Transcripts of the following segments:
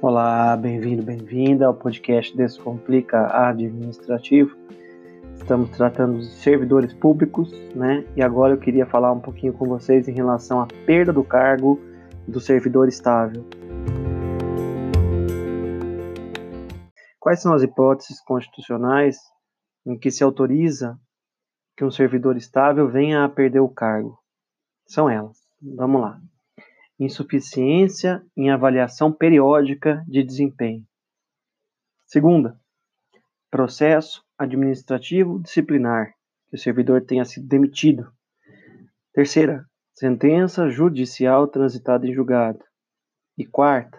Olá, bem-vindo, bem-vinda ao podcast Descomplica Administrativo. Estamos tratando de servidores públicos, né? E agora eu queria falar um pouquinho com vocês em relação à perda do cargo do servidor estável. Quais são as hipóteses constitucionais em que se autoriza que um servidor estável venha a perder o cargo? São elas. Vamos lá insuficiência em avaliação periódica de desempenho. Segunda, processo administrativo disciplinar, que o servidor tenha sido demitido. Terceira, sentença judicial transitada em julgado. E quarta,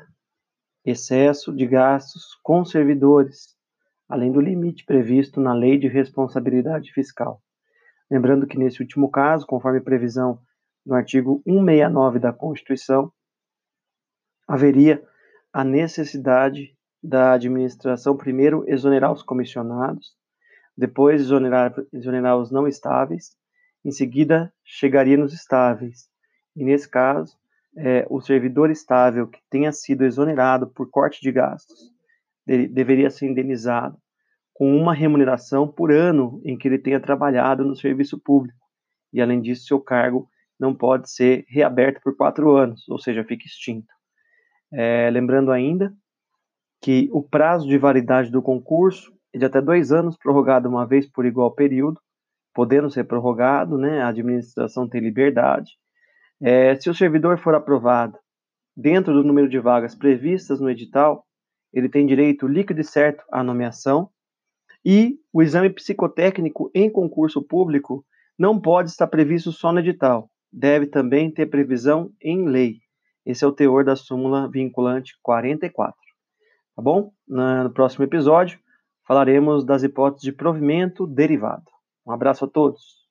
excesso de gastos com servidores, além do limite previsto na Lei de Responsabilidade Fiscal. Lembrando que nesse último caso, conforme previsão no artigo 169 da Constituição, haveria a necessidade da administração primeiro exonerar os comissionados, depois exonerar, exonerar os não estáveis, em seguida chegaria nos estáveis. E nesse caso, é, o servidor estável que tenha sido exonerado por corte de gastos de, deveria ser indenizado com uma remuneração por ano em que ele tenha trabalhado no serviço público. E além disso, seu cargo não pode ser reaberto por quatro anos, ou seja, fica extinto. É, lembrando ainda que o prazo de validade do concurso é de até dois anos, prorrogado uma vez por igual período, podendo ser prorrogado, né? A administração tem liberdade. É, se o servidor for aprovado dentro do número de vagas previstas no edital, ele tem direito líquido e certo à nomeação, e o exame psicotécnico em concurso público não pode estar previsto só no edital, deve também ter previsão em lei. Esse é o teor da súmula vinculante 44. Tá bom? No próximo episódio falaremos das hipóteses de provimento derivado. Um abraço a todos.